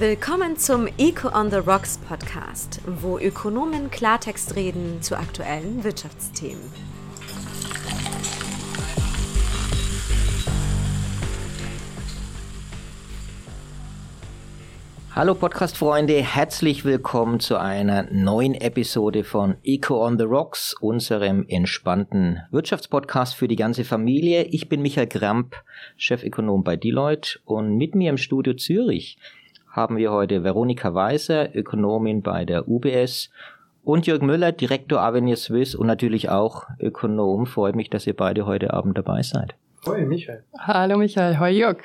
Willkommen zum Eco on the Rocks Podcast, wo Ökonomen Klartext reden zu aktuellen Wirtschaftsthemen. Hallo Podcast-Freunde, herzlich willkommen zu einer neuen Episode von Eco on the Rocks, unserem entspannten Wirtschaftspodcast für die ganze Familie. Ich bin Michael Kramp, Chefökonom bei Deloitte und mit mir im Studio Zürich haben wir heute Veronika Weiser, Ökonomin bei der UBS und Jürgen Müller, Direktor Avenir Swiss und natürlich auch Ökonom. Freut mich, dass ihr beide heute Abend dabei seid. Hoi Michael. Hallo Michael, hoi Jörg.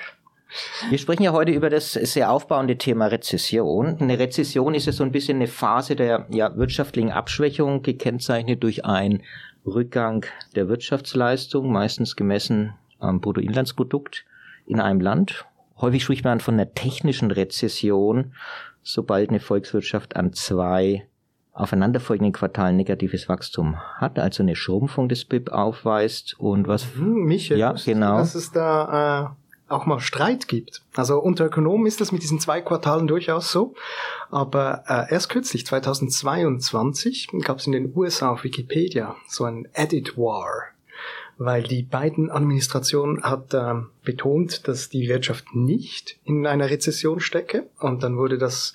Wir sprechen ja heute über das sehr aufbauende Thema Rezession. Eine Rezession ist ja so ein bisschen eine Phase der ja, wirtschaftlichen Abschwächung, gekennzeichnet durch einen Rückgang der Wirtschaftsleistung, meistens gemessen am Bruttoinlandsprodukt in einem Land. Häufig spricht man von einer technischen Rezession, sobald eine Volkswirtschaft an zwei aufeinanderfolgenden Quartalen negatives Wachstum hat, also eine Schrumpfung des BIP aufweist und was... Hm, Michael, ja, genau. dass es da äh, auch mal Streit gibt. Also unter Ökonomen ist das mit diesen zwei Quartalen durchaus so, aber äh, erst kürzlich, 2022, gab es in den USA auf Wikipedia so ein Edit War weil die beiden Administrationen hat äh, betont, dass die Wirtschaft nicht in einer Rezession stecke und dann wurde das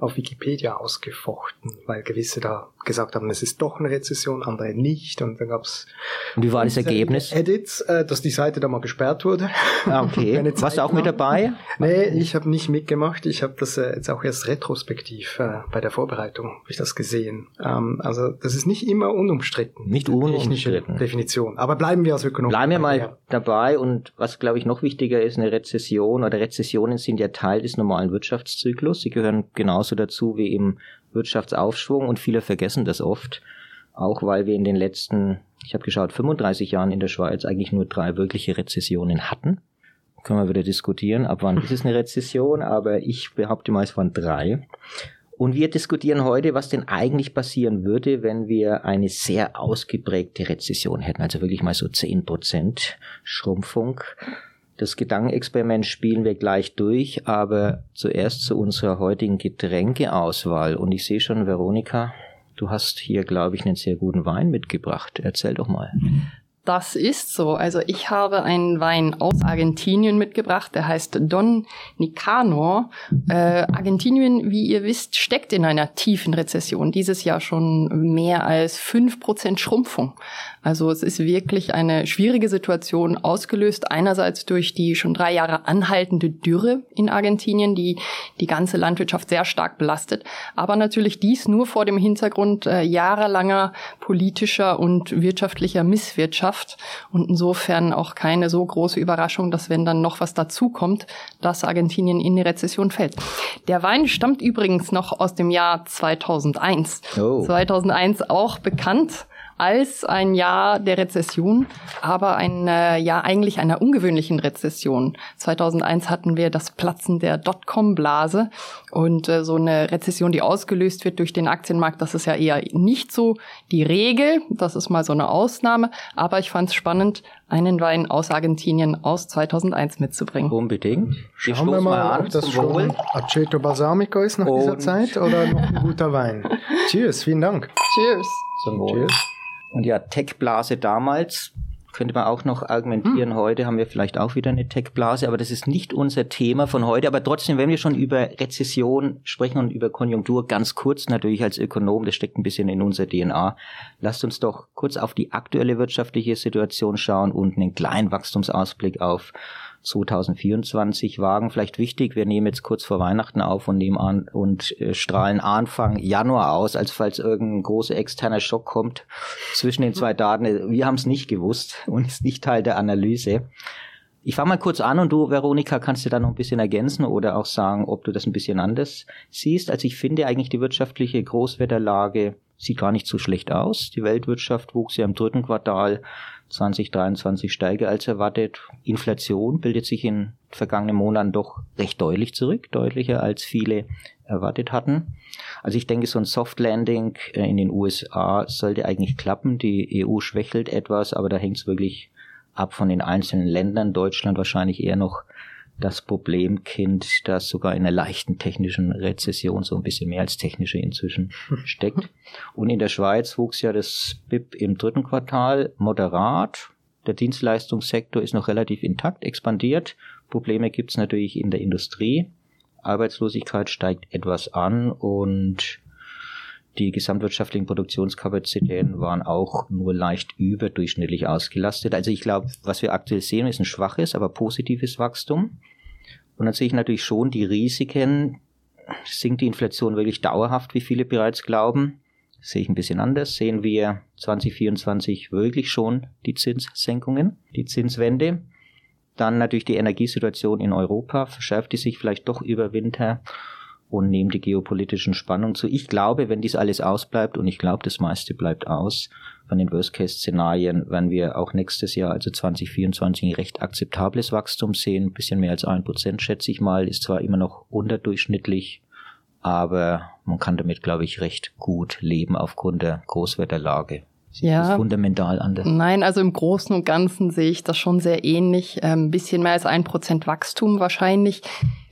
auf Wikipedia ausgefochten, weil gewisse da gesagt haben, es ist doch eine Rezession, andere nicht. Und dann gab's Und wie war das Ergebnis? Edits, äh, dass die Seite da mal gesperrt wurde. Ah, okay. Warst du auch mit dabei? Nee, ich habe nicht mitgemacht. Ich habe das äh, jetzt auch erst retrospektiv äh, bei der Vorbereitung ich das gesehen. Ähm, also das ist nicht immer unumstritten. Nicht unumstritten. Definition. Aber bleiben wir als Ökonomen. Bleiben wir mal dabei. Und was, glaube ich, noch wichtiger ist, eine Rezession oder Rezessionen sind ja Teil des normalen Wirtschaftszyklus. Sie gehören genauso dazu wie eben Wirtschaftsaufschwung und viele vergessen das oft, auch weil wir in den letzten, ich habe geschaut, 35 Jahren in der Schweiz eigentlich nur drei wirkliche Rezessionen hatten. Können wir wieder diskutieren, ab wann ist es eine Rezession, aber ich behaupte mal, es waren drei. Und wir diskutieren heute, was denn eigentlich passieren würde, wenn wir eine sehr ausgeprägte Rezession hätten, also wirklich mal so 10% Schrumpfung. Das Gedankenexperiment spielen wir gleich durch, aber zuerst zu unserer heutigen Getränkeauswahl. Und ich sehe schon, Veronika, du hast hier, glaube ich, einen sehr guten Wein mitgebracht. Erzähl doch mal. Das ist so. Also ich habe einen Wein aus Argentinien mitgebracht, der heißt Don Nicanor. Äh, Argentinien, wie ihr wisst, steckt in einer tiefen Rezession. Dieses Jahr schon mehr als fünf Prozent Schrumpfung. Also es ist wirklich eine schwierige Situation, ausgelöst einerseits durch die schon drei Jahre anhaltende Dürre in Argentinien, die die ganze Landwirtschaft sehr stark belastet, aber natürlich dies nur vor dem Hintergrund äh, jahrelanger politischer und wirtschaftlicher Misswirtschaft und insofern auch keine so große Überraschung, dass wenn dann noch was dazukommt, dass Argentinien in die Rezession fällt. Der Wein stammt übrigens noch aus dem Jahr 2001. Oh. 2001 auch bekannt als ein Jahr der Rezession, aber ein äh, Jahr eigentlich einer ungewöhnlichen Rezession. 2001 hatten wir das Platzen der Dotcom-Blase und äh, so eine Rezession, die ausgelöst wird durch den Aktienmarkt, das ist ja eher nicht so die Regel. Das ist mal so eine Ausnahme. Aber ich fand es spannend, einen Wein aus Argentinien aus 2001 mitzubringen. Unbedingt. Schauen wir mal, mal ob das schon Aceto Balsamico ist nach und dieser Zeit oder noch ein guter Wein. Cheers, vielen Dank. Cheers. Zum Wohl. Cheers. Und ja, Tech-Blase damals, könnte man auch noch argumentieren, hm. heute haben wir vielleicht auch wieder eine Tech-Blase, aber das ist nicht unser Thema von heute. Aber trotzdem, wenn wir schon über Rezession sprechen und über Konjunktur, ganz kurz natürlich als Ökonom, das steckt ein bisschen in unserer DNA, lasst uns doch kurz auf die aktuelle wirtschaftliche Situation schauen und einen kleinen Wachstumsausblick auf 2024 wagen. Vielleicht wichtig, wir nehmen jetzt kurz vor Weihnachten auf und nehmen an und äh, strahlen Anfang Januar aus, als falls irgendein großer externer Schock kommt zwischen den zwei Daten. Wir haben es nicht gewusst und ist nicht Teil der Analyse. Ich fange mal kurz an und du, Veronika, kannst du da noch ein bisschen ergänzen oder auch sagen, ob du das ein bisschen anders siehst. Also ich finde eigentlich die wirtschaftliche Großwetterlage sieht gar nicht so schlecht aus. Die Weltwirtschaft wuchs ja im dritten Quartal 2023 stärker als erwartet. Inflation bildet sich in vergangenen Monaten doch recht deutlich zurück, deutlicher als viele erwartet hatten. Also ich denke, so ein Soft Landing äh, in den USA sollte eigentlich klappen. Die EU schwächelt etwas, aber da hängt es wirklich ab von den einzelnen Ländern. Deutschland wahrscheinlich eher noch das Problemkind, das sogar in einer leichten technischen Rezession, so ein bisschen mehr als technische inzwischen steckt. Und in der Schweiz wuchs ja das BIP im dritten Quartal moderat. Der Dienstleistungssektor ist noch relativ intakt, expandiert. Probleme gibt es natürlich in der Industrie. Arbeitslosigkeit steigt etwas an und die gesamtwirtschaftlichen Produktionskapazitäten waren auch nur leicht überdurchschnittlich ausgelastet. Also ich glaube, was wir aktuell sehen, ist ein schwaches, aber positives Wachstum. Und dann sehe ich natürlich schon die Risiken. Sinkt die Inflation wirklich dauerhaft, wie viele bereits glauben? Sehe ich ein bisschen anders. Sehen wir 2024 wirklich schon die Zinssenkungen, die Zinswende? Dann natürlich die Energiesituation in Europa. Verschärft die sich vielleicht doch über Winter? Und nehmen die geopolitischen Spannungen zu. Ich glaube, wenn dies alles ausbleibt, und ich glaube, das meiste bleibt aus, von den Worst-Case-Szenarien werden wir auch nächstes Jahr, also 2024, ein recht akzeptables Wachstum sehen. Ein bisschen mehr als ein Prozent, schätze ich mal, ist zwar immer noch unterdurchschnittlich, aber man kann damit, glaube ich, recht gut leben aufgrund der Großwetterlage. Sieht ja. das fundamental anders? Nein, also im Großen und Ganzen sehe ich das schon sehr ähnlich. Ein ähm, bisschen mehr als ein Prozent Wachstum wahrscheinlich.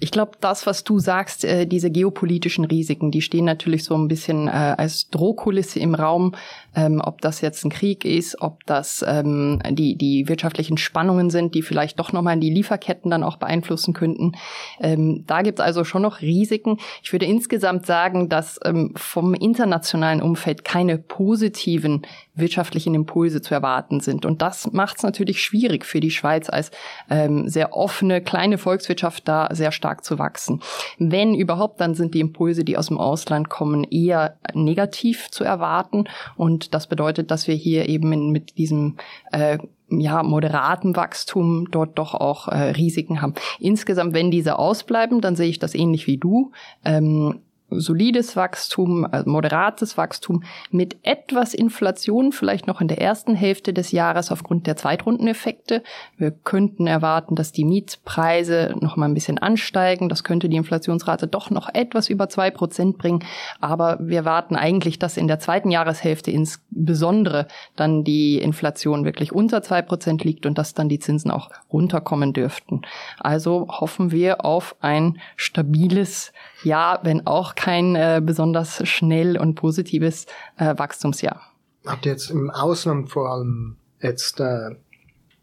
Ich glaube, das, was du sagst, äh, diese geopolitischen Risiken, die stehen natürlich so ein bisschen äh, als Drohkulisse im Raum. Ähm, ob das jetzt ein Krieg ist, ob das ähm, die, die wirtschaftlichen Spannungen sind, die vielleicht doch nochmal die Lieferketten dann auch beeinflussen könnten. Ähm, da gibt es also schon noch Risiken. Ich würde insgesamt sagen, dass ähm, vom internationalen Umfeld keine positiven wirtschaftlichen Impulse zu erwarten sind. Und das macht es natürlich schwierig für die Schweiz als ähm, sehr offene, kleine Volkswirtschaft da sehr stark zu wachsen. Wenn überhaupt, dann sind die Impulse, die aus dem Ausland kommen, eher negativ zu erwarten. Und das bedeutet, dass wir hier eben in, mit diesem äh, ja, moderaten Wachstum dort doch auch äh, Risiken haben. Insgesamt, wenn diese ausbleiben, dann sehe ich das ähnlich wie du. Ähm, solides Wachstum, also moderates Wachstum mit etwas Inflation vielleicht noch in der ersten Hälfte des Jahres aufgrund der Zweitrundeneffekte. Wir könnten erwarten, dass die Mietpreise noch mal ein bisschen ansteigen. Das könnte die Inflationsrate doch noch etwas über zwei Prozent bringen. Aber wir warten eigentlich, dass in der zweiten Jahreshälfte insbesondere dann die Inflation wirklich unter zwei Prozent liegt und dass dann die Zinsen auch runterkommen dürften. Also hoffen wir auf ein stabiles Jahr, wenn auch kein äh, besonders schnell und positives äh, Wachstumsjahr. Habt ihr jetzt im Ausland vor allem jetzt äh,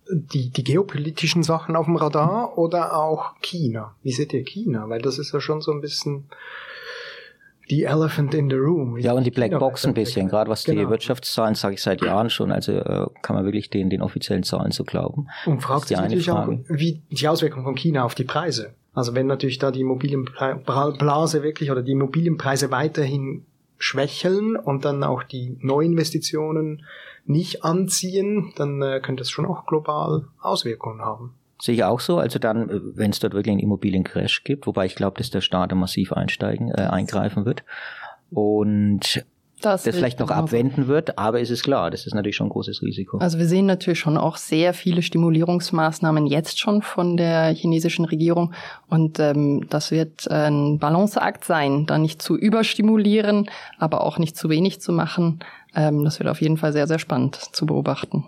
die, die geopolitischen Sachen auf dem Radar oder auch China? Wie seht ihr China? Weil das ist ja schon so ein bisschen die Elephant in the Room. Ja, und die Black Box ein bisschen, gerade was genau. die Wirtschaftszahlen, sage ich seit Jahren schon, also äh, kann man wirklich den, den offiziellen Zahlen so glauben. Und fragt sich natürlich Frage. auch, wie die Auswirkungen von China auf die Preise. Also wenn natürlich da die Immobilienblase wirklich oder die Immobilienpreise weiterhin schwächeln und dann auch die Neuinvestitionen nicht anziehen, dann äh, könnte es schon auch global Auswirkungen haben. Sehe ich auch so. Also dann, äh, wenn es dort wirklich einen Immobiliencrash gibt, wobei ich glaube, dass der Staat massiv einsteigen, äh, eingreifen wird. Und das, das vielleicht noch abwenden wird, aber es ist klar, das ist natürlich schon ein großes Risiko. Also wir sehen natürlich schon auch sehr viele Stimulierungsmaßnahmen jetzt schon von der chinesischen Regierung und ähm, das wird ein Balanceakt sein, da nicht zu überstimulieren, aber auch nicht zu wenig zu machen. Ähm, das wird auf jeden Fall sehr, sehr spannend zu beobachten.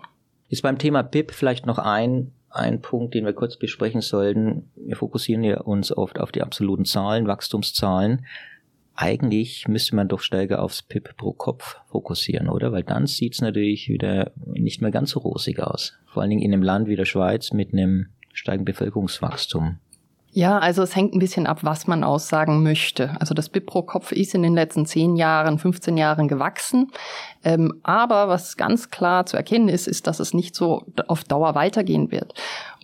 Ist beim Thema PIP vielleicht noch ein ein Punkt, den wir kurz besprechen sollten. Wir fokussieren ja uns oft auf die absoluten Zahlen, Wachstumszahlen eigentlich müsste man doch stärker aufs PIP pro Kopf fokussieren, oder? Weil dann sieht's natürlich wieder nicht mehr ganz so rosig aus. Vor allen Dingen in einem Land wie der Schweiz mit einem steigenden Bevölkerungswachstum. Ja, also es hängt ein bisschen ab, was man aussagen möchte. Also das BIP pro Kopf ist in den letzten 10 Jahren, 15 Jahren gewachsen. Ähm, aber was ganz klar zu erkennen ist, ist, dass es nicht so auf Dauer weitergehen wird.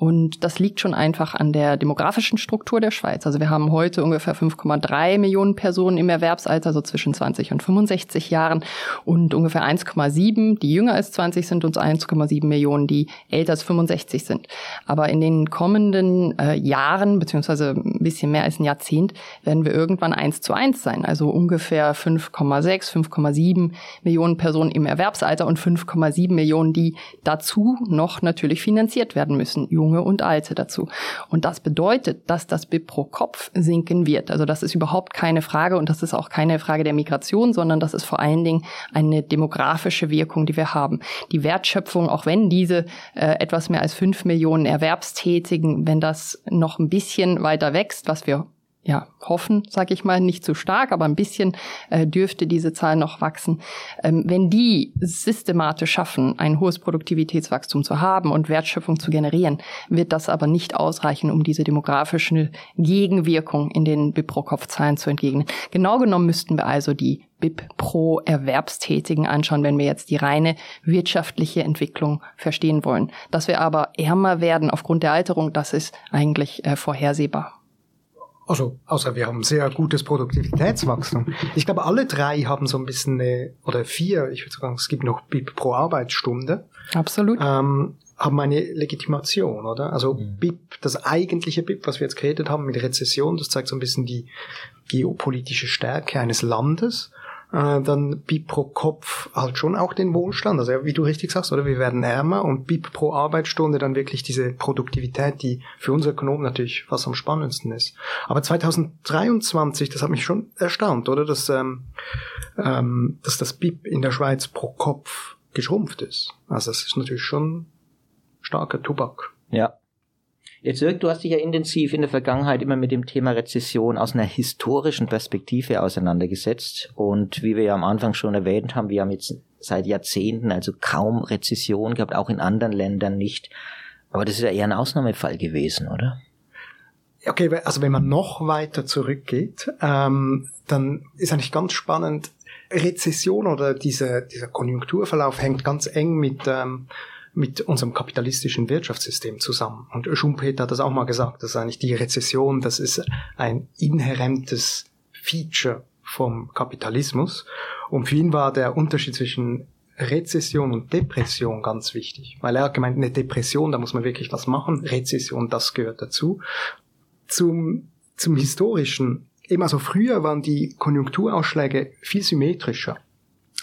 Und das liegt schon einfach an der demografischen Struktur der Schweiz. Also wir haben heute ungefähr 5,3 Millionen Personen im Erwerbsalter, so zwischen 20 und 65 Jahren und ungefähr 1,7, die jünger als 20 sind und 1,7 Millionen, die älter als 65 sind. Aber in den kommenden äh, Jahren, beziehungsweise ein bisschen mehr als ein Jahrzehnt, werden wir irgendwann 1 zu 1 sein. Also ungefähr 5,6, 5,7 Millionen Personen im Erwerbsalter und 5,7 Millionen, die dazu noch natürlich finanziert werden müssen. Junge Junge und Alte dazu. Und das bedeutet, dass das BIP pro Kopf sinken wird. Also das ist überhaupt keine Frage und das ist auch keine Frage der Migration, sondern das ist vor allen Dingen eine demografische Wirkung, die wir haben. Die Wertschöpfung, auch wenn diese äh, etwas mehr als fünf Millionen Erwerbstätigen, wenn das noch ein bisschen weiter wächst, was wir ja, hoffen, sage ich mal, nicht zu stark, aber ein bisschen äh, dürfte diese Zahl noch wachsen. Ähm, wenn die systematisch schaffen, ein hohes Produktivitätswachstum zu haben und Wertschöpfung zu generieren, wird das aber nicht ausreichen, um diese demografische Gegenwirkung in den BIP pro Kopf-Zahlen zu entgegnen. Genau genommen müssten wir also die BIP pro Erwerbstätigen anschauen, wenn wir jetzt die reine wirtschaftliche Entwicklung verstehen wollen. Dass wir aber ärmer werden aufgrund der Alterung, das ist eigentlich äh, vorhersehbar. Also, außer wir haben sehr gutes Produktivitätswachstum. Ich glaube, alle drei haben so ein bisschen eine, oder vier, ich würde sagen, es gibt noch BIP pro Arbeitsstunde. Absolut. Ähm, haben eine Legitimation, oder? Also mhm. BIP, das eigentliche BIP, was wir jetzt geredet haben mit Rezession, das zeigt so ein bisschen die geopolitische Stärke eines Landes äh, dann BIP pro Kopf halt schon auch den Wohlstand. Also wie du richtig sagst, oder wir werden ärmer und BIP pro Arbeitsstunde dann wirklich diese Produktivität, die für uns Ökonomen natürlich was am spannendsten ist. Aber 2023, das hat mich schon erstaunt, oder? Dass, ähm, ähm, dass das BIP in der Schweiz pro Kopf geschrumpft ist. Also das ist natürlich schon starker Tubak. Ja, Jetzt Jörg, du hast dich ja intensiv in der Vergangenheit immer mit dem Thema Rezession aus einer historischen Perspektive auseinandergesetzt. Und wie wir ja am Anfang schon erwähnt haben, wir haben jetzt seit Jahrzehnten also kaum Rezession gehabt, auch in anderen Ländern nicht. Aber das ist ja eher ein Ausnahmefall gewesen, oder? Okay, also wenn man noch weiter zurückgeht, ähm, dann ist eigentlich ganz spannend, Rezession oder dieser, dieser Konjunkturverlauf hängt ganz eng mit ähm, mit unserem kapitalistischen Wirtschaftssystem zusammen. Und Schumpeter hat das auch mal gesagt, dass eigentlich die Rezession, das ist ein inhärentes Feature vom Kapitalismus. Und für ihn war der Unterschied zwischen Rezession und Depression ganz wichtig, weil er hat gemeint, eine Depression, da muss man wirklich was machen, Rezession, das gehört dazu. Zum, zum historischen, eben also früher waren die Konjunkturausschläge viel symmetrischer.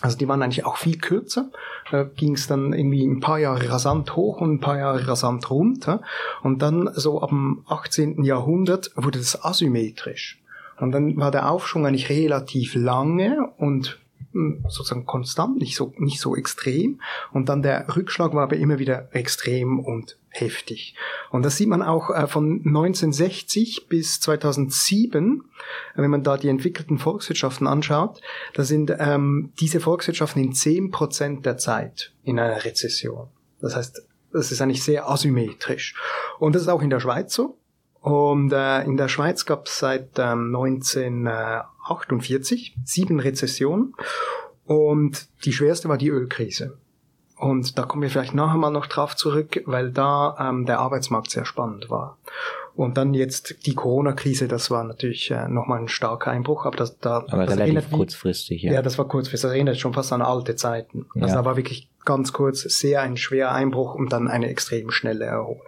Also die waren eigentlich auch viel kürzer. Da ging es dann irgendwie ein paar Jahre rasant hoch und ein paar Jahre rasant runter. Und dann so ab dem 18. Jahrhundert wurde das asymmetrisch. Und dann war der Aufschwung eigentlich relativ lange und sozusagen konstant, nicht so, nicht so extrem. Und dann der Rückschlag war aber immer wieder extrem und heftig. Und das sieht man auch äh, von 1960 bis 2007, wenn man da die entwickelten Volkswirtschaften anschaut, da sind ähm, diese Volkswirtschaften in zehn Prozent der Zeit in einer Rezession. Das heißt, das ist eigentlich sehr asymmetrisch. Und das ist auch in der Schweiz so. Und äh, in der Schweiz gab es seit ähm, 1948 sieben Rezessionen. Und die schwerste war die Ölkrise. Und da kommen wir vielleicht nachher mal noch drauf zurück, weil da ähm, der Arbeitsmarkt sehr spannend war. Und dann jetzt die Corona-Krise, das war natürlich äh, nochmal ein starker Einbruch, aber das da aber das relativ kurzfristig, ja. Ja, das war kurzfristig, das erinnert schon fast an alte Zeiten. Also ja. da war wirklich ganz kurz sehr ein schwerer Einbruch und dann eine extrem schnelle Erholung.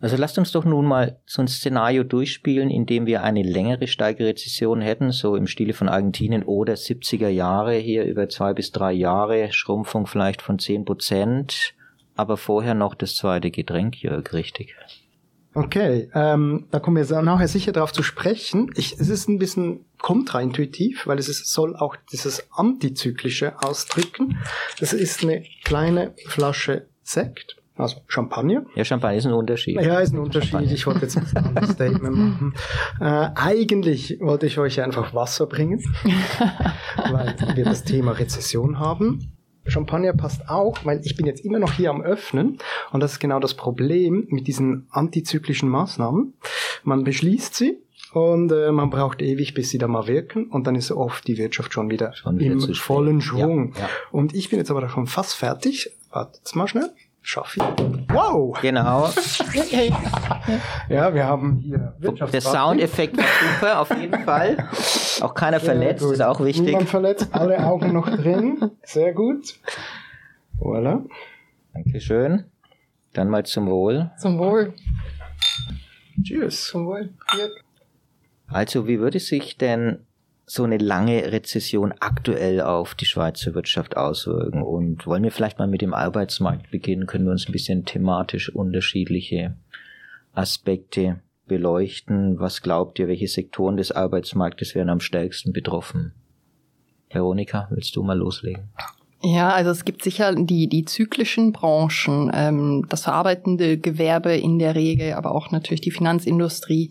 Also lasst uns doch nun mal so ein Szenario durchspielen, in dem wir eine längere steigere Rezession hätten, so im Stile von Argentinien oder 70er Jahre hier über zwei bis drei Jahre, Schrumpfung vielleicht von zehn Prozent, aber vorher noch das zweite Getränk, Jörg, richtig? Okay, ähm, da kommen wir nachher sicher darauf zu sprechen. Ich, es ist ein bisschen kontraintuitiv, weil es ist, soll auch dieses Antizyklische ausdrücken. Das ist eine kleine Flasche Sekt also Champagner. Ja, Champagner ist ein Unterschied. Ja, ist ein Unterschied. Champagner. Ich wollte jetzt ein anderes Statement machen. Äh, eigentlich wollte ich euch einfach Wasser bringen, weil wir das Thema Rezession haben. Champagner passt auch, weil ich bin jetzt immer noch hier am Öffnen und das ist genau das Problem mit diesen antizyklischen Maßnahmen. Man beschließt sie und äh, man braucht ewig, bis sie da mal wirken und dann ist oft die Wirtschaft schon wieder, schon wieder im vollen Schwung. Ja, ja. Und ich bin jetzt aber schon fast fertig. Wartet mal schnell. Schaffi. Wow! Genau. ja, wir haben hier Der Soundeffekt war super, auf jeden Fall. Auch keiner verletzt, ist auch wichtig. Niemand verletzt, alle Augen noch drin. Sehr gut. Voilà. Dankeschön. Dann mal zum Wohl. Zum Wohl. Tschüss. Zum Wohl. Also, wie würde sich denn so eine lange Rezession aktuell auf die Schweizer Wirtschaft auswirken? Und wollen wir vielleicht mal mit dem Arbeitsmarkt beginnen? Können wir uns ein bisschen thematisch unterschiedliche Aspekte beleuchten? Was glaubt ihr, welche Sektoren des Arbeitsmarktes werden am stärksten betroffen? Veronika, willst du mal loslegen? Ja, also es gibt sicher die, die zyklischen Branchen, ähm, das verarbeitende Gewerbe in der Regel, aber auch natürlich die Finanzindustrie.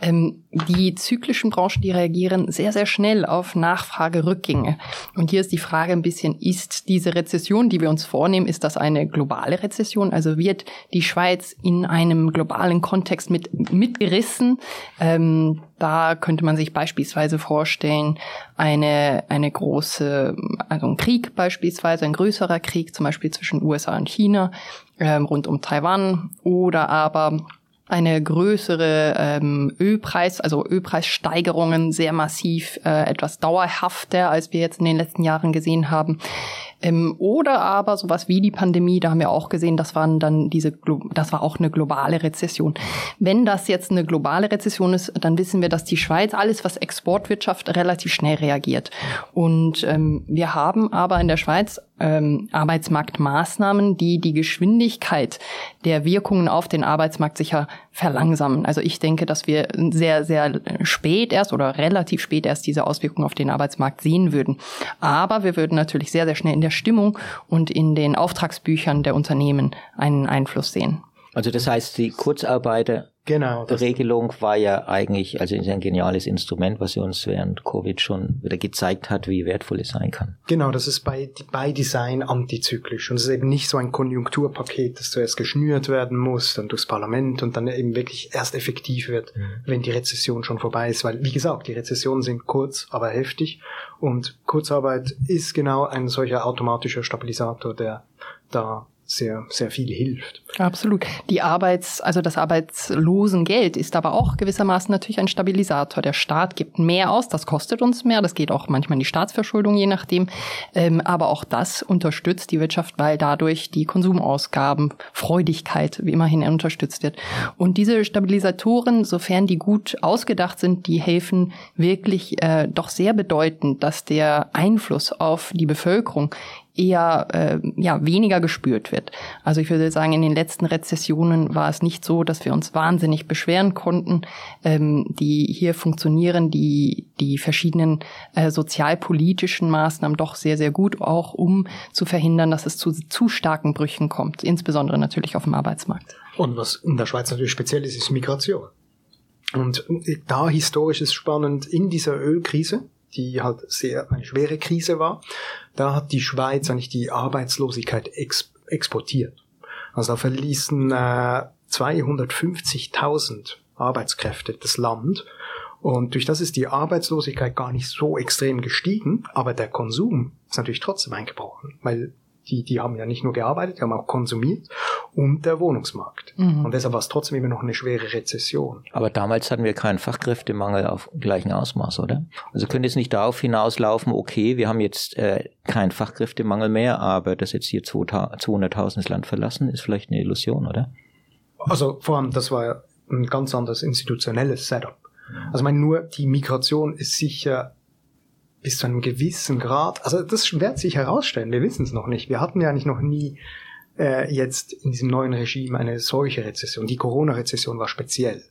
Ähm, die zyklischen Branchen, die reagieren sehr, sehr schnell auf Nachfragerückgänge. Und hier ist die Frage ein bisschen, ist diese Rezession, die wir uns vornehmen, ist das eine globale Rezession? Also wird die Schweiz in einem globalen Kontext mit, mitgerissen? Ähm, da könnte man sich beispielsweise vorstellen, eine, eine große, also ein Krieg beispielsweise, ein größerer Krieg, zum Beispiel zwischen USA und China, ähm, rund um Taiwan, oder aber eine größere ähm, Ölpreis, also Ölpreissteigerungen sehr massiv, äh, etwas dauerhafter, als wir jetzt in den letzten Jahren gesehen haben. Ähm, oder aber sowas wie die Pandemie, da haben wir auch gesehen, das waren dann diese, das war auch eine globale Rezession. Wenn das jetzt eine globale Rezession ist, dann wissen wir, dass die Schweiz alles, was Exportwirtschaft, relativ schnell reagiert. Und ähm, wir haben aber in der Schweiz ähm, Arbeitsmarktmaßnahmen, die die Geschwindigkeit der Wirkungen auf den Arbeitsmarkt sicher verlangsamen. Also ich denke, dass wir sehr, sehr spät erst oder relativ spät erst diese Auswirkungen auf den Arbeitsmarkt sehen würden. Aber wir würden natürlich sehr, sehr schnell in der Stimmung und in den Auftragsbüchern der Unternehmen einen Einfluss sehen. Also das heißt, die Kurzarbeiter Genau. War ja eigentlich, also ein geniales Instrument, was sie uns während Covid schon wieder gezeigt hat, wie wertvoll es sein kann. Genau, das ist bei, bei Design antizyklisch. Und es ist eben nicht so ein Konjunkturpaket, das zuerst geschnürt werden muss, dann durchs Parlament und dann eben wirklich erst effektiv wird, mhm. wenn die Rezession schon vorbei ist. Weil, wie gesagt, die Rezessionen sind kurz, aber heftig. Und Kurzarbeit ist genau ein solcher automatischer Stabilisator, der da sehr, sehr viel hilft. Absolut. Die Arbeits-, also das Arbeitslosengeld ist aber auch gewissermaßen natürlich ein Stabilisator. Der Staat gibt mehr aus, das kostet uns mehr, das geht auch manchmal in die Staatsverschuldung, je nachdem. Ähm, aber auch das unterstützt die Wirtschaft, weil dadurch die Konsumausgaben, Freudigkeit wie immerhin unterstützt wird. Und diese Stabilisatoren, sofern die gut ausgedacht sind, die helfen wirklich äh, doch sehr bedeutend, dass der Einfluss auf die Bevölkerung eher äh, ja weniger gespürt wird. Also ich würde sagen, in den letzten Rezessionen war es nicht so, dass wir uns wahnsinnig beschweren konnten. Ähm, die hier funktionieren die die verschiedenen äh, sozialpolitischen Maßnahmen doch sehr sehr gut, auch um zu verhindern, dass es zu zu starken Brüchen kommt, insbesondere natürlich auf dem Arbeitsmarkt. Und was in der Schweiz natürlich speziell ist, ist Migration. Und da historisch ist spannend in dieser Ölkrise die halt sehr eine schwere Krise war, da hat die Schweiz eigentlich die Arbeitslosigkeit ex exportiert. Also da verließen äh, 250.000 Arbeitskräfte das Land und durch das ist die Arbeitslosigkeit gar nicht so extrem gestiegen, aber der Konsum ist natürlich trotzdem eingebrochen, weil die, die haben ja nicht nur gearbeitet, die haben auch konsumiert und der Wohnungsmarkt. Mhm. Und deshalb war es trotzdem immer noch eine schwere Rezession. Aber damals hatten wir keinen Fachkräftemangel auf gleichem Ausmaß, oder? Also könnte es nicht darauf hinauslaufen, okay, wir haben jetzt äh, keinen Fachkräftemangel mehr, aber dass jetzt hier 200.000 das Land verlassen, ist vielleicht eine Illusion, oder? Also vor allem, das war ja ein ganz anderes institutionelles Setup. Also ich meine, nur die Migration ist sicher bis zu einem gewissen Grad, also das wird sich herausstellen, wir wissen es noch nicht. Wir hatten ja eigentlich noch nie äh, jetzt in diesem neuen Regime eine solche Rezession. Die Corona-Rezession war speziell.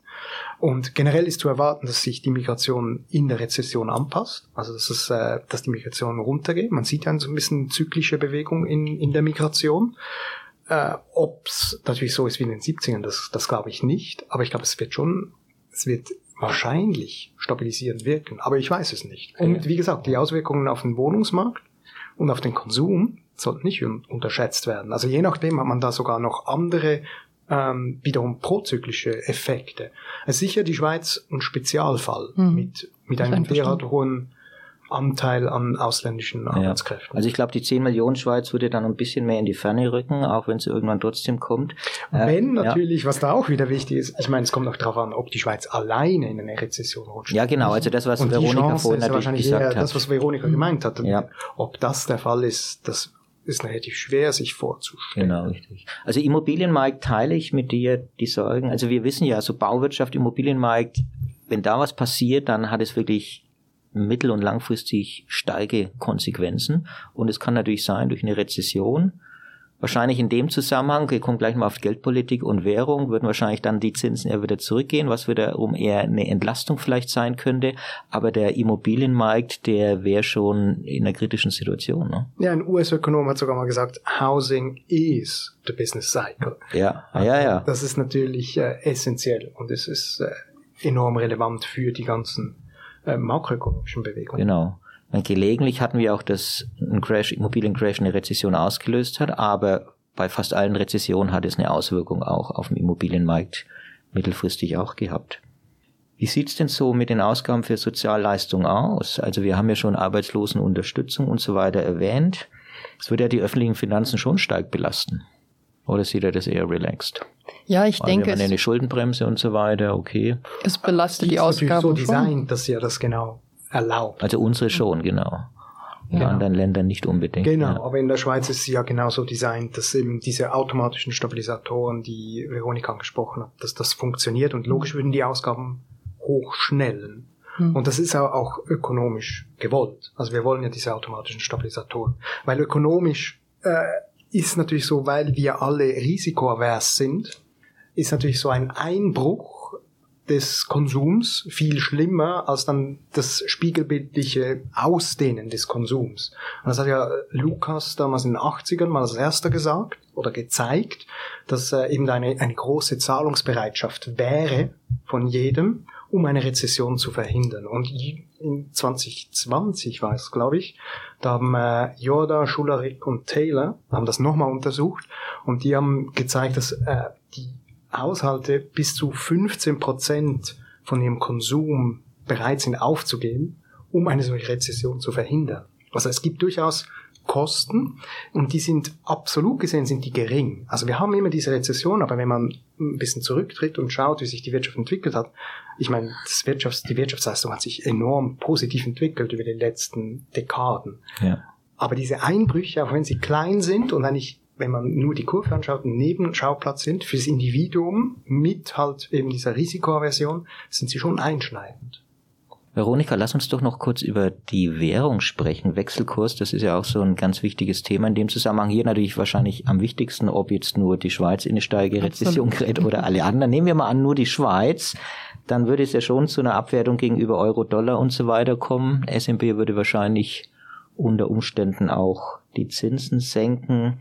Und generell ist zu erwarten, dass sich die Migration in der Rezession anpasst, also dass, es, äh, dass die Migration runtergeht. Man sieht ja so ein bisschen zyklische Bewegung in, in der Migration. Äh, Ob es natürlich so ist wie in den 70ern, das, das glaube ich nicht. Aber ich glaube, es wird schon, es wird wahrscheinlich stabilisierend wirken, aber ich weiß es nicht. Und wie gesagt, die Auswirkungen auf den Wohnungsmarkt und auf den Konsum sollten nicht unterschätzt werden. Also je nachdem hat man da sogar noch andere ähm, wiederum prozyklische Effekte. Es ist sicher die Schweiz ein Spezialfall mhm. mit, mit einem derart hohen Anteil an ausländischen Arbeitskräften. Ja. Also ich glaube, die 10 Millionen Schweiz würde dann ein bisschen mehr in die Ferne rücken, auch wenn es irgendwann trotzdem kommt. Äh, wenn äh, natürlich, ja. was da auch wieder wichtig ist, ich meine, es kommt auch darauf an, ob die Schweiz alleine in eine Rezession rutscht. Ja, genau, also das, was Und Veronika vorhin natürlich gesagt hat. Das, was Veronika gemeint hat. Ja. Ob das der Fall ist, das ist relativ schwer, sich vorzustellen. Genau, richtig. Also Immobilienmarkt teile ich mit dir die Sorgen. Also wir wissen ja, so Bauwirtschaft, Immobilienmarkt, wenn da was passiert, dann hat es wirklich mittel- und langfristig starke Konsequenzen. Und es kann natürlich sein, durch eine Rezession, Wahrscheinlich in dem Zusammenhang, wir kommen gleich mal auf Geldpolitik und Währung, würden wahrscheinlich dann die Zinsen eher wieder zurückgehen, was wiederum eher eine Entlastung vielleicht sein könnte. Aber der Immobilienmarkt, der wäre schon in einer kritischen Situation. Ne? Ja, ein US-Ökonom hat sogar mal gesagt, Housing is the business cycle. Ja, ja, ja. Das ist natürlich äh, essentiell und es ist äh, enorm relevant für die ganzen äh, makroökonomischen Bewegungen. Genau. Gelegentlich hatten wir auch, dass ein Crash, Immobiliencrash eine Rezession ausgelöst hat, aber bei fast allen Rezessionen hat es eine Auswirkung auch auf den Immobilienmarkt mittelfristig auch gehabt. Wie sieht's denn so mit den Ausgaben für Sozialleistungen aus? Also wir haben ja schon Arbeitslosenunterstützung und so weiter erwähnt. Das würde ja die öffentlichen Finanzen schon stark belasten. Oder sieht er das eher relaxed? Ja, ich Weil denke. Wir haben eine Schuldenbremse und so weiter, okay. Es belastet die, die Ausgaben. so designt, dass ja das genau erlaubt. Also unsere schon, genau. In genau. anderen Ländern nicht unbedingt. Genau, ja. aber in der Schweiz ist sie ja genauso designt, dass eben diese automatischen Stabilisatoren, die Veronika angesprochen hat, dass das funktioniert und logisch würden die Ausgaben hochschnellen. Mhm. Und das ist auch ökonomisch gewollt. Also wir wollen ja diese automatischen Stabilisatoren. Weil ökonomisch äh, ist natürlich so, weil wir alle risikoavers sind, ist natürlich so ein Einbruch des Konsums viel schlimmer als dann das spiegelbildliche Ausdehnen des Konsums. Und das hat ja Lukas damals in den 80ern mal als erster gesagt oder gezeigt, dass äh, eben eine, eine große Zahlungsbereitschaft wäre von jedem, um eine Rezession zu verhindern. Und in 2020 war es, glaube ich, da haben äh, Jorda, Schularik und Taylor haben das nochmal untersucht und die haben gezeigt, dass äh, die Haushalte bis zu 15 Prozent von ihrem Konsum bereit sind aufzugeben, um eine solche Rezession zu verhindern. Also es gibt durchaus Kosten und die sind absolut gesehen sind die gering. Also wir haben immer diese Rezession, aber wenn man ein bisschen zurücktritt und schaut, wie sich die Wirtschaft entwickelt hat, ich meine, das Wirtschafts-, die Wirtschaftsleistung hat sich enorm positiv entwickelt über die letzten Dekaden. Ja. Aber diese Einbrüche, auch wenn sie klein sind und eigentlich wenn man nur die Kurve anschaut, ein Nebenschauplatz sind fürs Individuum mit halt eben dieser Risikoaversion, sind sie schon einschneidend. Veronika, lass uns doch noch kurz über die Währung sprechen. Wechselkurs, das ist ja auch so ein ganz wichtiges Thema. In dem Zusammenhang hier natürlich wahrscheinlich am wichtigsten, ob jetzt nur die Schweiz in eine steige Rezession gerät oder alle anderen. Nehmen wir mal an, nur die Schweiz. Dann würde es ja schon zu einer Abwertung gegenüber Euro, Dollar und so weiter kommen. S&P würde wahrscheinlich unter Umständen auch die Zinsen senken.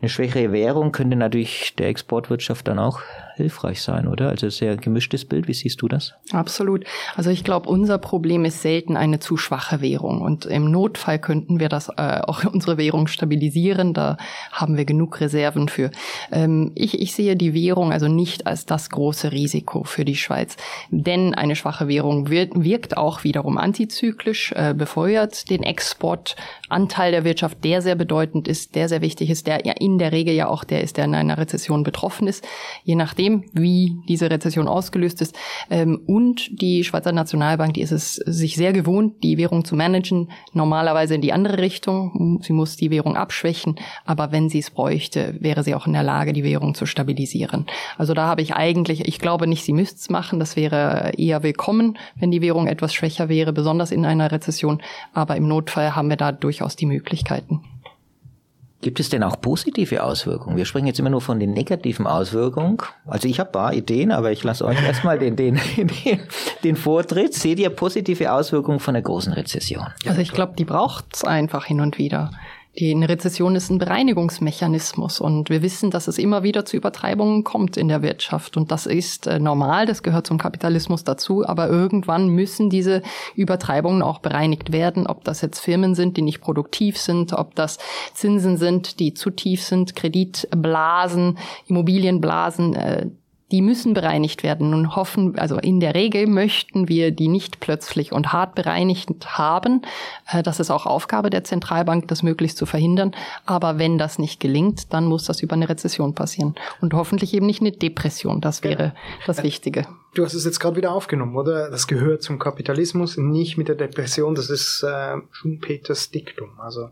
Eine schwächere Währung könnte natürlich der Exportwirtschaft dann auch hilfreich sein, oder? Also sehr gemischtes Bild. Wie siehst du das? Absolut. Also ich glaube, unser Problem ist selten eine zu schwache Währung. Und im Notfall könnten wir das äh, auch unsere Währung stabilisieren. Da haben wir genug Reserven für. Ähm, ich, ich sehe die Währung also nicht als das große Risiko für die Schweiz. Denn eine schwache Währung wird, wirkt auch wiederum antizyklisch, äh, befeuert den Exportanteil der Wirtschaft, der sehr bedeutend ist, der sehr wichtig ist, der ja in der Regel ja auch der ist, der in einer Rezession betroffen ist. Je nachdem, nachdem, wie diese Rezession ausgelöst ist. Ähm, und die Schweizer Nationalbank, die ist es sich sehr gewohnt, die Währung zu managen, normalerweise in die andere Richtung. Sie muss die Währung abschwächen, aber wenn sie es bräuchte, wäre sie auch in der Lage, die Währung zu stabilisieren. Also da habe ich eigentlich, ich glaube nicht, sie müsste es machen, das wäre eher willkommen, wenn die Währung etwas schwächer wäre, besonders in einer Rezession, aber im Notfall haben wir da durchaus die Möglichkeiten. Gibt es denn auch positive Auswirkungen? Wir sprechen jetzt immer nur von den negativen Auswirkungen. Also ich habe paar Ideen, aber ich lasse euch erstmal den, den, den, den Vortritt. Seht ihr positive Auswirkungen von der großen Rezession? Also ich glaube, die braucht's einfach hin und wieder. Die eine Rezession ist ein Bereinigungsmechanismus und wir wissen, dass es immer wieder zu Übertreibungen kommt in der Wirtschaft und das ist äh, normal, das gehört zum Kapitalismus dazu, aber irgendwann müssen diese Übertreibungen auch bereinigt werden, ob das jetzt Firmen sind, die nicht produktiv sind, ob das Zinsen sind, die zu tief sind, Kreditblasen, Immobilienblasen, äh, die müssen bereinigt werden und hoffen, also in der Regel möchten wir die nicht plötzlich und hart bereinigt haben. Äh, das ist auch Aufgabe der Zentralbank, das möglichst zu verhindern. Aber wenn das nicht gelingt, dann muss das über eine Rezession passieren. Und hoffentlich eben nicht eine Depression. Das wäre genau. das Wichtige. Du hast es jetzt gerade wieder aufgenommen, oder? Das gehört zum Kapitalismus, nicht mit der Depression. Das ist äh, Schumpeters Diktum. Also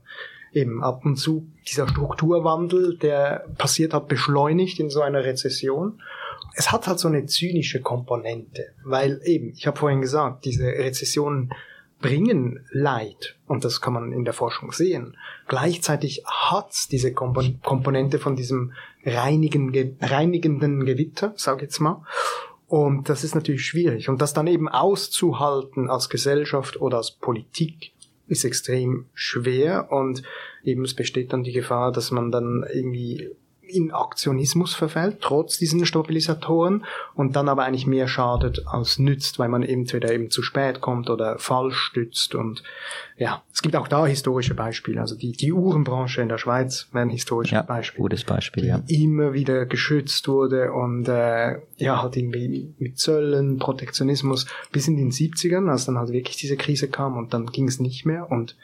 eben ab und zu dieser Strukturwandel, der passiert hat beschleunigt in so einer Rezession. Es hat halt so eine zynische Komponente, weil eben, ich habe vorhin gesagt, diese Rezessionen bringen Leid und das kann man in der Forschung sehen. Gleichzeitig hat's diese Komponente von diesem reinigen, reinigenden Gewitter, sag ich jetzt mal. Und das ist natürlich schwierig. Und das dann eben auszuhalten als Gesellschaft oder als Politik ist extrem schwer und eben es besteht dann die Gefahr, dass man dann irgendwie in Aktionismus verfällt, trotz diesen Stabilisatoren und dann aber eigentlich mehr schadet als nützt, weil man entweder eben zu spät kommt oder falsch stützt und ja, es gibt auch da historische Beispiele. Also die, die Uhrenbranche in der Schweiz wäre ein historisches ja, Beispiel. Gutes Beispiel, ja. Immer wieder geschützt wurde und äh, ja, halt irgendwie mit Zöllen, Protektionismus bis in den 70ern, als dann halt wirklich diese Krise kam und dann ging es nicht mehr und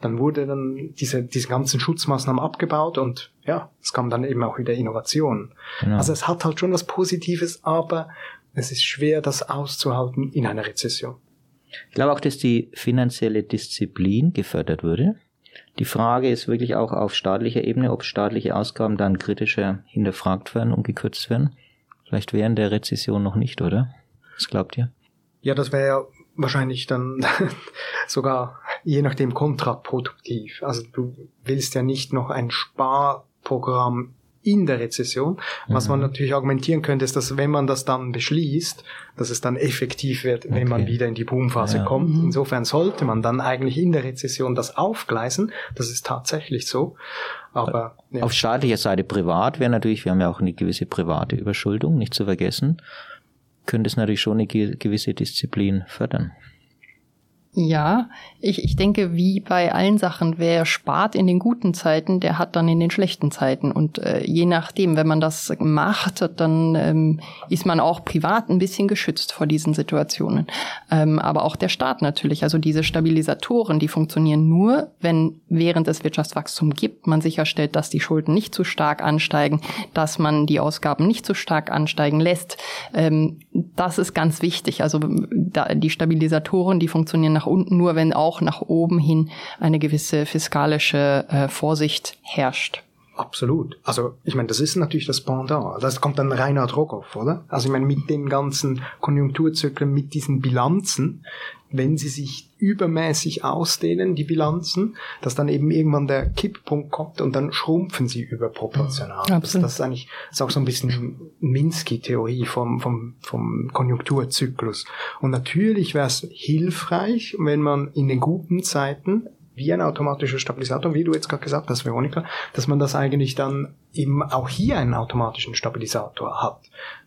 dann wurde dann diese, diese ganzen Schutzmaßnahmen abgebaut und ja, es kam dann eben auch wieder Innovation. Genau. Also es hat halt schon was Positives, aber es ist schwer, das auszuhalten in einer Rezession. Ich glaube auch, dass die finanzielle Disziplin gefördert würde. Die Frage ist wirklich auch auf staatlicher Ebene, ob staatliche Ausgaben dann kritischer hinterfragt werden und gekürzt werden. Vielleicht während der Rezession noch nicht, oder? Was glaubt ihr? Ja, das wäre ja wahrscheinlich dann sogar je nachdem kontraproduktiv. Also du willst ja nicht noch ein Sparprogramm in der Rezession. Was mhm. man natürlich argumentieren könnte, ist, dass wenn man das dann beschließt, dass es dann effektiv wird, wenn okay. man wieder in die Boomphase ja. kommt. Mhm. Insofern sollte man dann eigentlich in der Rezession das aufgleisen. Das ist tatsächlich so. Aber ja. auf staatlicher Seite privat wäre natürlich, wir haben ja auch eine gewisse private Überschuldung, nicht zu vergessen, könnte es natürlich schon eine gewisse Disziplin fördern. Ja, ich, ich denke, wie bei allen Sachen, wer spart in den guten Zeiten, der hat dann in den schlechten Zeiten. Und äh, je nachdem, wenn man das macht, dann ähm, ist man auch privat ein bisschen geschützt vor diesen Situationen. Ähm, aber auch der Staat natürlich. Also diese Stabilisatoren, die funktionieren nur, wenn während des Wirtschaftswachstums gibt, man sicherstellt, dass die Schulden nicht zu stark ansteigen, dass man die Ausgaben nicht zu stark ansteigen lässt. Ähm, das ist ganz wichtig. Also da, die Stabilisatoren, die funktionieren nach unten, nur wenn auch nach oben hin eine gewisse fiskalische äh, Vorsicht herrscht. Absolut. Also ich meine, das ist natürlich das Pendant. Das kommt dann Reinhard Rogoff, oder? Also ich meine, mit den ganzen Konjunkturzyklen, mit diesen Bilanzen, wenn sie sich übermäßig ausdehnen, die Bilanzen, dass dann eben irgendwann der Kipppunkt kommt und dann schrumpfen sie überproportional. Das, das, ist eigentlich das ist auch so ein bisschen Minsky-Theorie vom, vom, vom Konjunkturzyklus. Und natürlich wäre es hilfreich, wenn man in den guten Zeiten wie ein automatischer Stabilisator, wie du jetzt gerade gesagt hast, Veronika, dass man das eigentlich dann eben auch hier einen automatischen Stabilisator hat,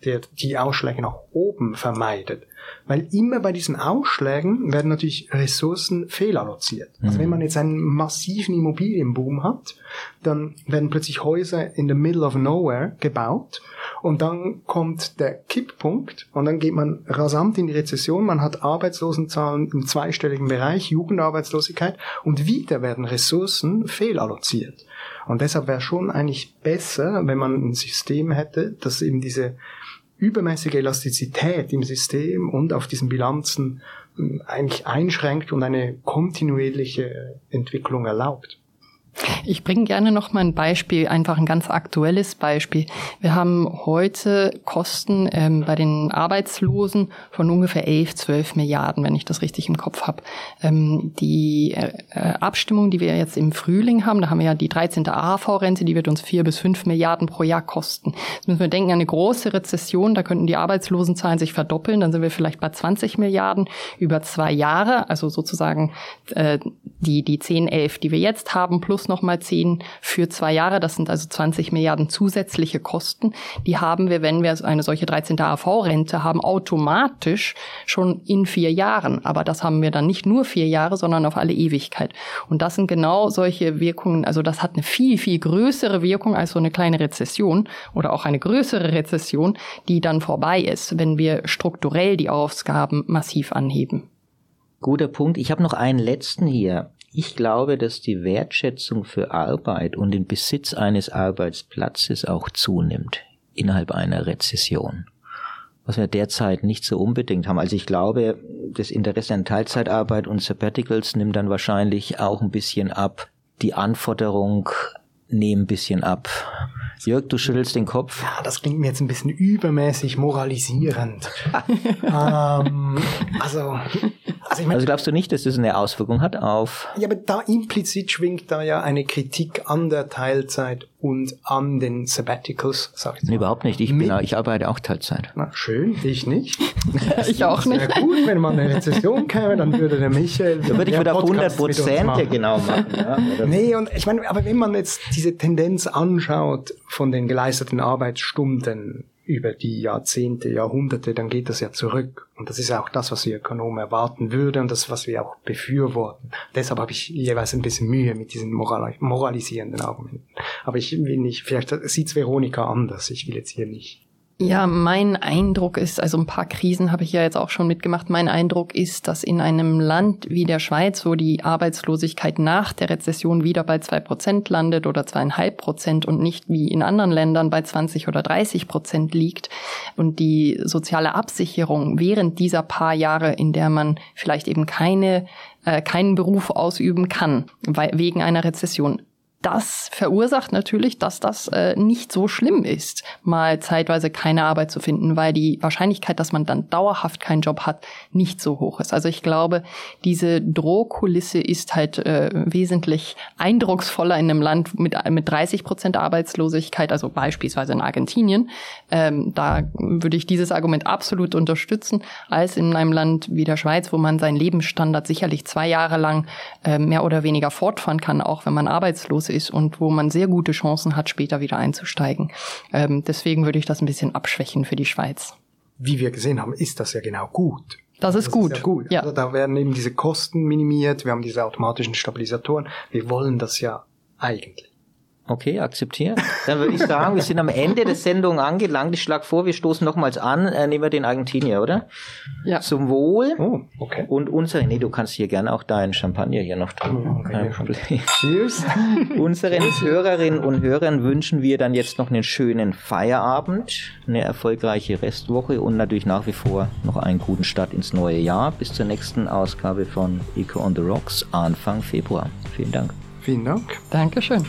der die Ausschläge nach oben vermeidet. Weil immer bei diesen Ausschlägen werden natürlich Ressourcen fehlalloziert. Mhm. Also wenn man jetzt einen massiven Immobilienboom hat, dann werden plötzlich Häuser in the middle of nowhere gebaut und dann kommt der Kipppunkt und dann geht man rasant in die Rezession, man hat Arbeitslosenzahlen im zweistelligen Bereich, Jugendarbeitslosigkeit und wieder werden Ressourcen fehlalloziert. Und deshalb wäre schon eigentlich besser, wenn man ein System hätte, das eben diese übermäßige Elastizität im System und auf diesen Bilanzen ähm, eigentlich einschränkt und eine kontinuierliche Entwicklung erlaubt. Ich bringe gerne noch mal ein Beispiel, einfach ein ganz aktuelles Beispiel. Wir haben heute Kosten ähm, bei den Arbeitslosen von ungefähr 11, 12 Milliarden, wenn ich das richtig im Kopf habe. Ähm, die äh, äh, Abstimmung, die wir jetzt im Frühling haben, da haben wir ja die 13. AHV-Rente, die wird uns 4 bis 5 Milliarden pro Jahr kosten. Jetzt müssen wir denken eine große Rezession, da könnten die Arbeitslosenzahlen sich verdoppeln, dann sind wir vielleicht bei 20 Milliarden über zwei Jahre, also sozusagen äh, die, die 10, 11, die wir jetzt haben, plus nochmal 10 für zwei Jahre. Das sind also 20 Milliarden zusätzliche Kosten. Die haben wir, wenn wir eine solche 13. AV-Rente haben, automatisch schon in vier Jahren. Aber das haben wir dann nicht nur vier Jahre, sondern auf alle Ewigkeit. Und das sind genau solche Wirkungen. Also das hat eine viel, viel größere Wirkung als so eine kleine Rezession oder auch eine größere Rezession, die dann vorbei ist, wenn wir strukturell die Ausgaben massiv anheben. Guter Punkt. Ich habe noch einen letzten hier. Ich glaube, dass die Wertschätzung für Arbeit und den Besitz eines Arbeitsplatzes auch zunimmt innerhalb einer Rezession. Was wir derzeit nicht so unbedingt haben. Also ich glaube, das Interesse an Teilzeitarbeit und Sabbaticals nimmt dann wahrscheinlich auch ein bisschen ab. Die Anforderung nehmen ein bisschen ab. Jörg, du schüttelst den Kopf. Ja, das klingt mir jetzt ein bisschen übermäßig moralisierend. ähm, also, also, ich mein, also glaubst du nicht, dass das eine Auswirkung hat auf... Ja, aber da implizit schwingt da ja eine Kritik an der Teilzeit und an den Sabbaticals, sag ich mal. Nee, überhaupt nicht. Ich, bin, ich arbeite auch Teilzeit. Na, schön, ich nicht. ich auch nicht. Wäre gut, wenn man eine Rezession käme, dann würde der Michael... Da würde ich wieder auf 100 Prozent genau machen. Ja, nee, und ich meine, aber wenn man jetzt diese Tendenz anschaut von den geleisteten Arbeitsstunden über die Jahrzehnte, Jahrhunderte, dann geht das ja zurück. Und das ist auch das, was wir Ökonomen erwarten würden und das, was wir auch befürworten. Deshalb habe ich jeweils ein bisschen Mühe mit diesen moral moralisierenden Argumenten. Aber ich will nicht, vielleicht sieht's Veronika anders. Ich will jetzt hier nicht ja, mein Eindruck ist, also ein paar Krisen habe ich ja jetzt auch schon mitgemacht. Mein Eindruck ist, dass in einem Land wie der Schweiz, wo die Arbeitslosigkeit nach der Rezession wieder bei zwei Prozent landet oder zweieinhalb Prozent und nicht wie in anderen Ländern bei 20 oder 30 Prozent liegt und die soziale Absicherung während dieser paar Jahre, in der man vielleicht eben keine äh, keinen Beruf ausüben kann, wegen einer Rezession das verursacht natürlich, dass das äh, nicht so schlimm ist, mal zeitweise keine Arbeit zu finden, weil die Wahrscheinlichkeit, dass man dann dauerhaft keinen Job hat, nicht so hoch ist. Also ich glaube, diese Drohkulisse ist halt äh, wesentlich eindrucksvoller in einem Land mit, mit 30 Prozent Arbeitslosigkeit, also beispielsweise in Argentinien. Ähm, da würde ich dieses Argument absolut unterstützen, als in einem Land wie der Schweiz, wo man seinen Lebensstandard sicherlich zwei Jahre lang äh, mehr oder weniger fortfahren kann, auch wenn man arbeitslos ist und wo man sehr gute Chancen hat, später wieder einzusteigen. Ähm, deswegen würde ich das ein bisschen abschwächen für die Schweiz. Wie wir gesehen haben, ist das ja genau gut. Das ist das gut. Ist ja gut. Ja. Also da werden eben diese Kosten minimiert, wir haben diese automatischen Stabilisatoren. Wir wollen das ja eigentlich. Okay, akzeptiere. Dann würde ich sagen, wir sind am Ende der Sendung angelangt. Ich schlage vor, wir stoßen nochmals an. Äh, nehmen wir den Argentinier, oder? Ja. Zum Wohl. Oh, okay. Und unsere, nee, du kannst hier gerne auch deinen Champagner hier noch trinken. Okay, Kein Problem. Cheers. Unseren Hörerinnen und Hörern wünschen wir dann jetzt noch einen schönen Feierabend, eine erfolgreiche Restwoche und natürlich nach wie vor noch einen guten Start ins neue Jahr. Bis zur nächsten Ausgabe von Eco on the Rocks Anfang Februar. Vielen Dank. Vielen Dank. Dankeschön.